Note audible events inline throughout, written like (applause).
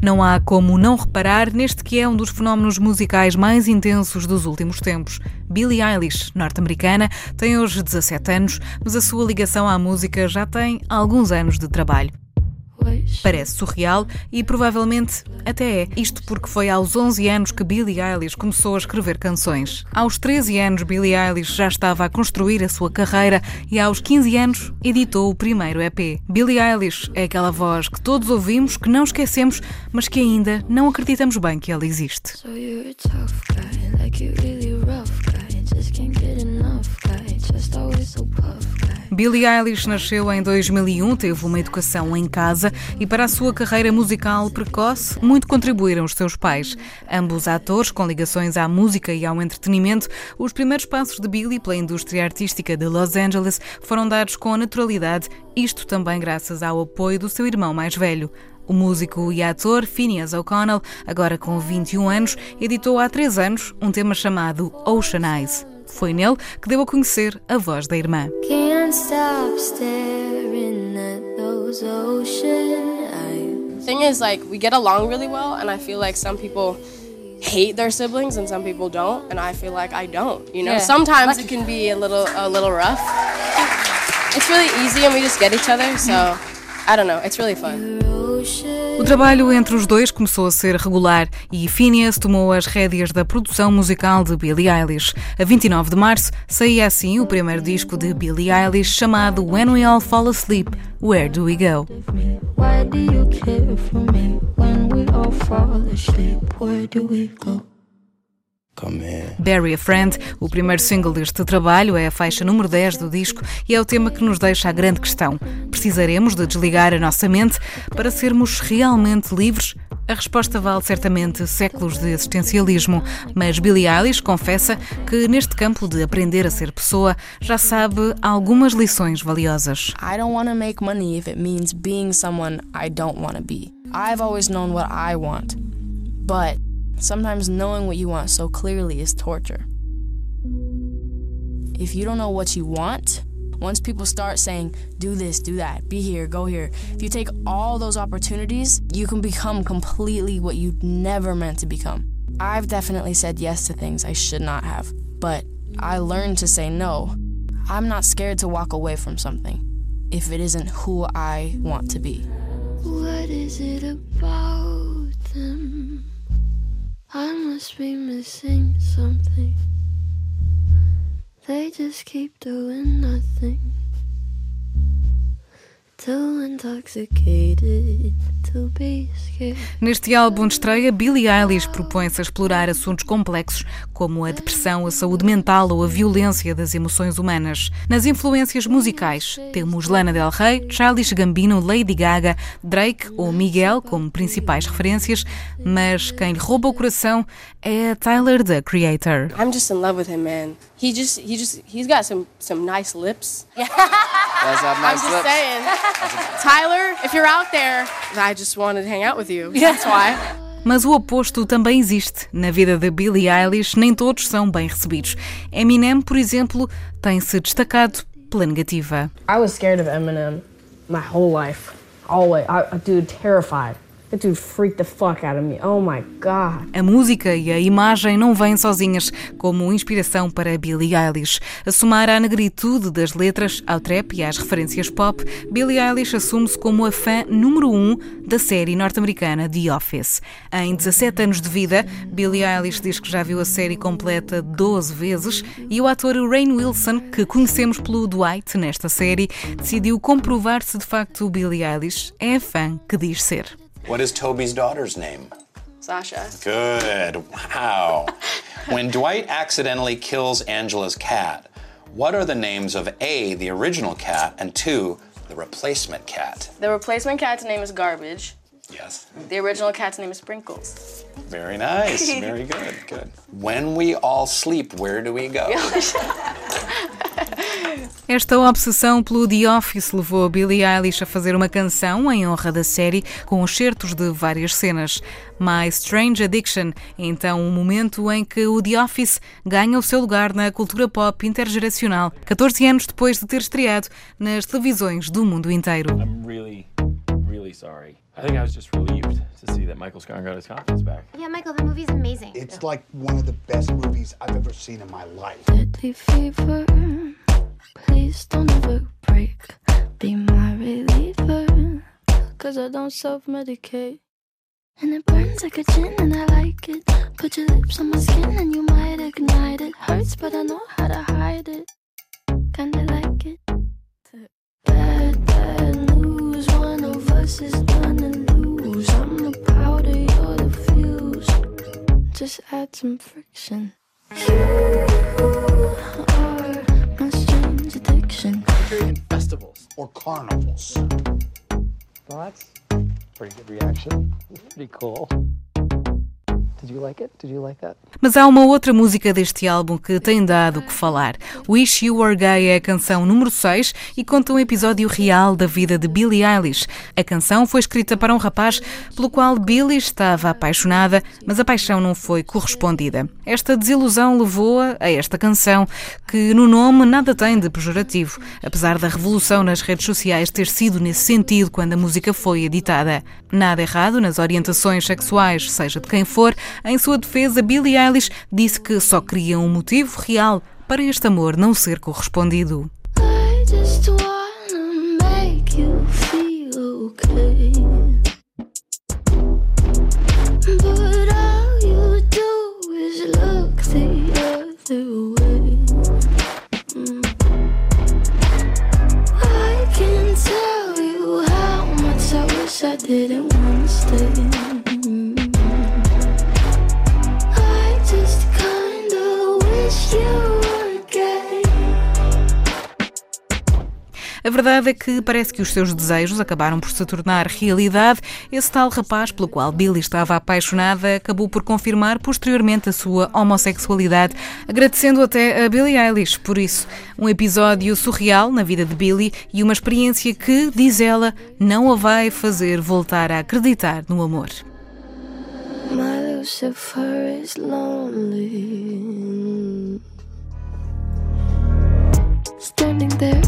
Não há como não reparar neste que é um dos fenómenos musicais mais intensos dos últimos tempos. Billie Eilish, norte-americana, tem hoje 17 anos, mas a sua ligação à música já tem alguns anos de trabalho. Parece surreal e provavelmente até é. Isto porque foi aos 11 anos que Billie Eilish começou a escrever canções. Aos 13 anos, Billie Eilish já estava a construir a sua carreira e aos 15 anos editou o primeiro EP. Billie Eilish é aquela voz que todos ouvimos, que não esquecemos, mas que ainda não acreditamos bem que ela existe. So Billie Eilish nasceu em 2001, teve uma educação em casa e para a sua carreira musical precoce, muito contribuíram os seus pais. Ambos atores com ligações à música e ao entretenimento, os primeiros passos de Billie pela indústria artística de Los Angeles foram dados com naturalidade, isto também graças ao apoio do seu irmão mais velho. O músico e ator Phineas O'Connell, agora com 21 anos, editou há três anos um tema chamado Ocean Eyes. Foi nele que deu a conhecer a voz da irmã. Thing is, like, we get along really well, and I feel like some people hate their siblings and some people don't, and I feel like I don't. You know, yeah. sometimes it can be a little a little rough. It's really easy, and we just get each other. So, I don't know. It's really fun. O trabalho entre os dois começou a ser regular e Phineas tomou as rédeas da produção musical de Billie Eilish. A 29 de março saía assim o primeiro disco de Billie Eilish chamado When We All Fall Asleep, Where Do We Go? Why do you care for me when we all fall asleep? Where do we go? Barry a Friend, o primeiro single deste trabalho, é a faixa número 10 do disco e é o tema que nos deixa a grande questão. Precisaremos de desligar a nossa mente para sermos realmente livres? A resposta vale certamente séculos de existencialismo, mas Billie Eilish confessa que neste campo de aprender a ser pessoa já sabe algumas lições valiosas. I don't want to make money if it means being someone I don't want to be. I've always known what I want. But Sometimes knowing what you want so clearly is torture. If you don't know what you want, once people start saying, do this, do that, be here, go here, if you take all those opportunities, you can become completely what you never meant to become. I've definitely said yes to things I should not have, but I learned to say no. I'm not scared to walk away from something if it isn't who I want to be. What is it about must be missing something. They just keep doing nothing. Too intoxicated Neste álbum de estreia, Billie Eilish propõe-se a explorar assuntos complexos como a depressão, a saúde mental ou a violência das emoções humanas. Nas influências musicais, temos Lana Del Rey, Childish Gambino, Lady Gaga, Drake ou Miguel como principais referências, mas quem lhe rouba o coração é Tyler, the Creator. I'm just in love with him, man. He just, he just, he's got some, some nice lips. Does (laughs) have nice I'm just lips. saying, Tyler, if you're out there, I just wanted to hang out with you. (laughs) That's why. Mas o oposto também existe. Na vida de Billie Eilish, nem todos são bem recebidos. Eminem, por exemplo, tem-se destacado pela negativa. I was scared of Eminem my whole life. Always. I, dude, terrified. That dude freaked the fuck out of me. Oh my god. A música e a imagem não vêm sozinhas como inspiração para Billie Eilish. A somar à negritude das letras, ao trap e às referências pop, Billie Eilish assume-se como a fã número um da série norte-americana The Office. Em 17 anos de vida, Billie Eilish diz que já viu a série completa 12 vezes e o ator Rainn Wilson, que conhecemos pelo Dwight nesta série, decidiu comprovar se de facto Billie Eilish é a fã que diz ser. What is Toby's daughter's name? Sasha. Good. Wow. (laughs) when Dwight accidentally kills Angela's cat, what are the names of A, the original cat, and two, the replacement cat? The replacement cat's name is Garbage. Yes. The original cat's name is Sprinkles. Very nice. Very (laughs) good. Good. When we all sleep, where do we go? (laughs) Esta obsessão pelo The Office levou a Billie Eilish a fazer uma canção em honra da série com excertos de várias cenas. My Strange Addiction é então um momento em que o The Office ganha o seu lugar na cultura pop intergeracional, 14 anos depois de ter estreado nas televisões do mundo inteiro. I'm really, really sorry. I think I was just relieved to see that Michael Scarn got his confidence back. Yeah, Michael, the movie's amazing. It's like one of the best movies I've ever seen in my life. Deadly fever, please don't ever break. Be my reliever, cause I don't self medicate. And it burns like a gin, and I like it. Put your lips on my skin, and you might ignite it. Hurts, but I know how to hide it. Kinda like it. Bad, bad news. One of us is gonna lose. I'm the powder, you're the fuse. Just add some friction. You strange addiction. In festivals. Or carnivals. Well, that's a pretty good reaction. Pretty cool. Like like? Mas há uma outra música deste álbum que tem dado o que falar. Wish You Were Gay é a canção número 6 e conta um episódio real da vida de Billie Eilish. A canção foi escrita para um rapaz pelo qual Billie estava apaixonada, mas a paixão não foi correspondida. Esta desilusão levou-a a esta canção, que no nome nada tem de pejorativo, apesar da revolução nas redes sociais ter sido nesse sentido quando a música foi editada. Nada errado nas orientações sexuais, seja de quem for, em sua defesa, Billie Eilish disse que só queria um motivo real para este amor não ser correspondido. Verdade é que parece que os seus desejos acabaram por se tornar realidade. Esse tal rapaz pelo qual Billy estava apaixonada acabou por confirmar posteriormente a sua homossexualidade, agradecendo até a Billie Eilish por isso. Um episódio surreal na vida de Billy e uma experiência que, diz ela, não a vai fazer voltar a acreditar no amor. My. Standing there,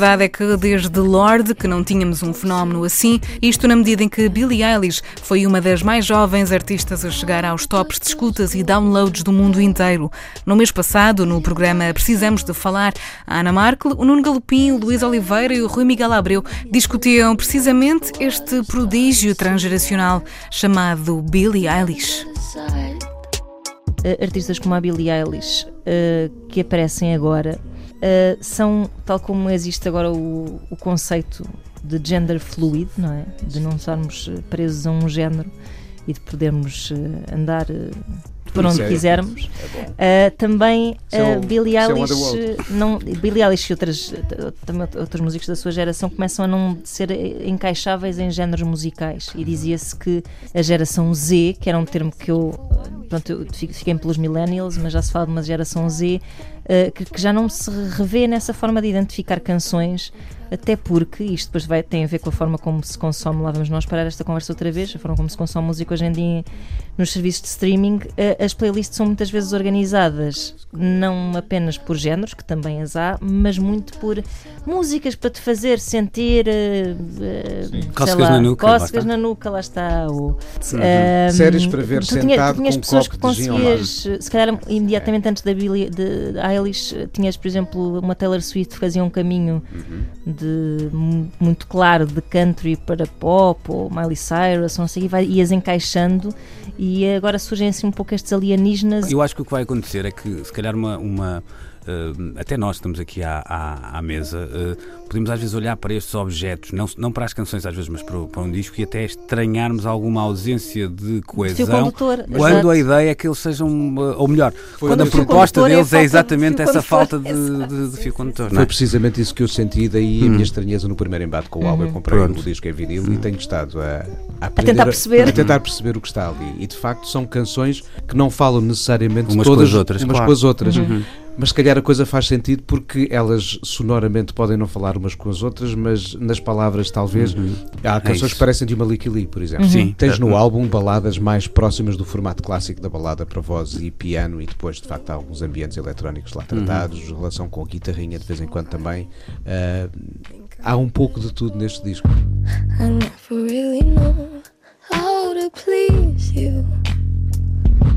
verdade é que desde Lorde que não tínhamos um fenómeno assim, isto na medida em que Billie Eilish foi uma das mais jovens artistas a chegar aos tops de escutas e downloads do mundo inteiro. No mês passado, no programa Precisamos de Falar, a Ana Markel, o Nuno Galopim, o Luís Oliveira e o Rui Miguel Abreu discutiam precisamente este prodígio transgeracional chamado Billie Eilish. Decide. artistas como a Billie Eilish eh, que aparecem agora eh, são, tal como existe agora o, o conceito de gender fluid, não é? De não estarmos eh, presos a um género e de podermos eh, andar por onde quisermos. é. Uh, também uh, Billie é Eilish, uh, não, Billie Eilish e outras, uh, também outros músicos da sua geração começam a não ser encaixáveis em géneros musicais e dizia-se que a geração Z, que era um termo que eu, uh, pronto, eu fi- fiquei pelos millennials, mas já se fala de uma geração Z, uh, que, que já não se revê nessa forma de identificar canções até porque isto depois vai, tem a ver com a forma como se consome, lá vamos nós parar esta conversa outra vez, a forma como se consome música hoje em dia nos serviços de streaming, eh, as playlists são muitas vezes organizadas não apenas por géneros, que também as há, mas muito por músicas para te fazer sentir eh, eh, sei Cócegas lá, na nuca, lá cócegas está. na nuca, lá está. Ou, Uhum. Séries para ver tu tinha- sentado tu tinhas com um pessoas copo que de conseguias, se calhar imediatamente antes da Billie de Eh, tinhas, por exemplo, uma Taylor Swift que fazia um caminho Uhum. de mu- muito claro de country para pop ou Miley Cyrus, não sei, e vai, ias encaixando e agora surgem assim um pouco estes alienígenas. Eu acho que o que vai acontecer é que, se calhar, uma. uma, até nós estamos aqui à, à, à mesa, eh, podemos às vezes olhar para estes objetos, não, não para as canções às vezes, mas para, para um disco e até estranharmos alguma ausência de coesão. quando exato. a ideia é que eles sejam, eh, ou melhor, Foi quando a proposta é a deles é exatamente essa falta de, de- de fio condutor. Foi é? precisamente isso que eu senti, daí a Uhum. minha estranheza no primeiro embate com o álbum. Eu comprei Pronto. o disco em vinil e tenho estado a, a, aprender tentar perceber. a tentar perceber o que está ali. E de facto são canções que não falam necessariamente Umas com todas as outras, umas claro. com as outras. Uhum. Mas se calhar a coisa faz sentido porque elas sonoramente podem não falar umas com as outras, mas nas palavras talvez. Uhum. Há É canções isso. que parecem de uma Licky Lee, por exemplo. Sim. Tens no Uhum. álbum baladas mais próximas do formato clássico da balada para voz e piano, e depois, de facto, há alguns ambientes eletrónicos lá Uhum. tratados, relação com a guitarrinha de vez em quando também. Ah, há um pouco de tudo neste disco. I never really know how to please you.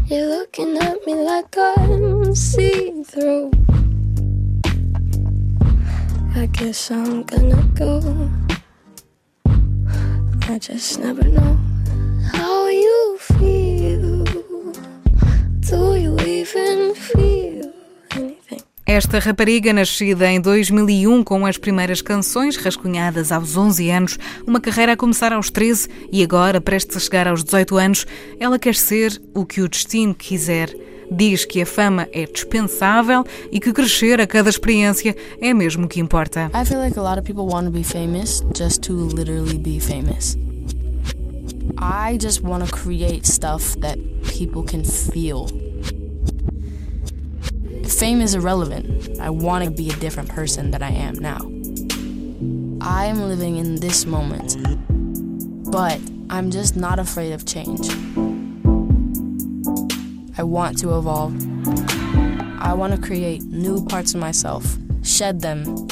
You're looking at me like I'm see through. I guess I'm gonna go. I just never know how Esta rapariga, nascida em 2001 com as primeiras canções rascunhadas aos 11 anos, uma carreira a começar aos 13 e agora, prestes a chegar aos 18 anos, ela quer ser o que o destino quiser. Diz que a fama é dispensável e que crescer a cada experiência é mesmo o que importa. I feel like a lot of people want to be famous just to literally be famous. I just want to create stuff that people can feel. Fame is irrelevant. I want to be a different person than I am now. I am living in this moment, but I'm just not afraid of change. I want to evolve. I want to create new parts of myself, shed them,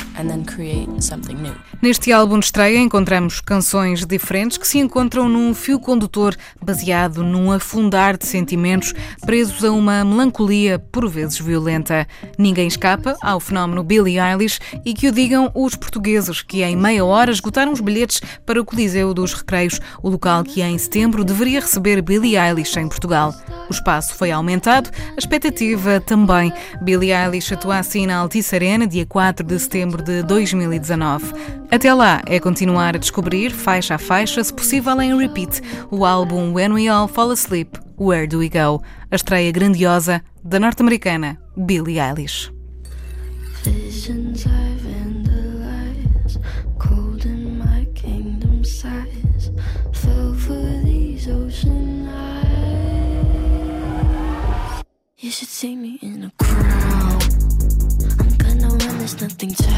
Neste álbum de estreia encontramos canções diferentes que se encontram num fio condutor baseado num afundar de sentimentos presos a uma melancolia por vezes violenta. Ninguém escapa ao fenómeno Billie Eilish e que o digam os portugueses que em meia hora esgotaram os bilhetes para o Coliseu dos Recreios, o local que em setembro deveria receber Billie Eilish em Portugal. O espaço foi aumentado, a expectativa também. Billie Eilish atua assim na Altice Arena dia 4 de setembro de 2019. Até lá é continuar a descobrir, faixa a faixa, se possível em repeat, o álbum When We All Fall Asleep, Where Do We Go? A estreia grandiosa da norte-americana Billie Eilish. You should see me in a crowd. I'm gonna run this nothing town.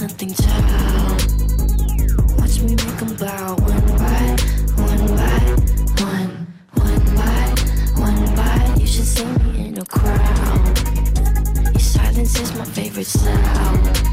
Nothing town. Watch me make 'em bow. One by one by every sound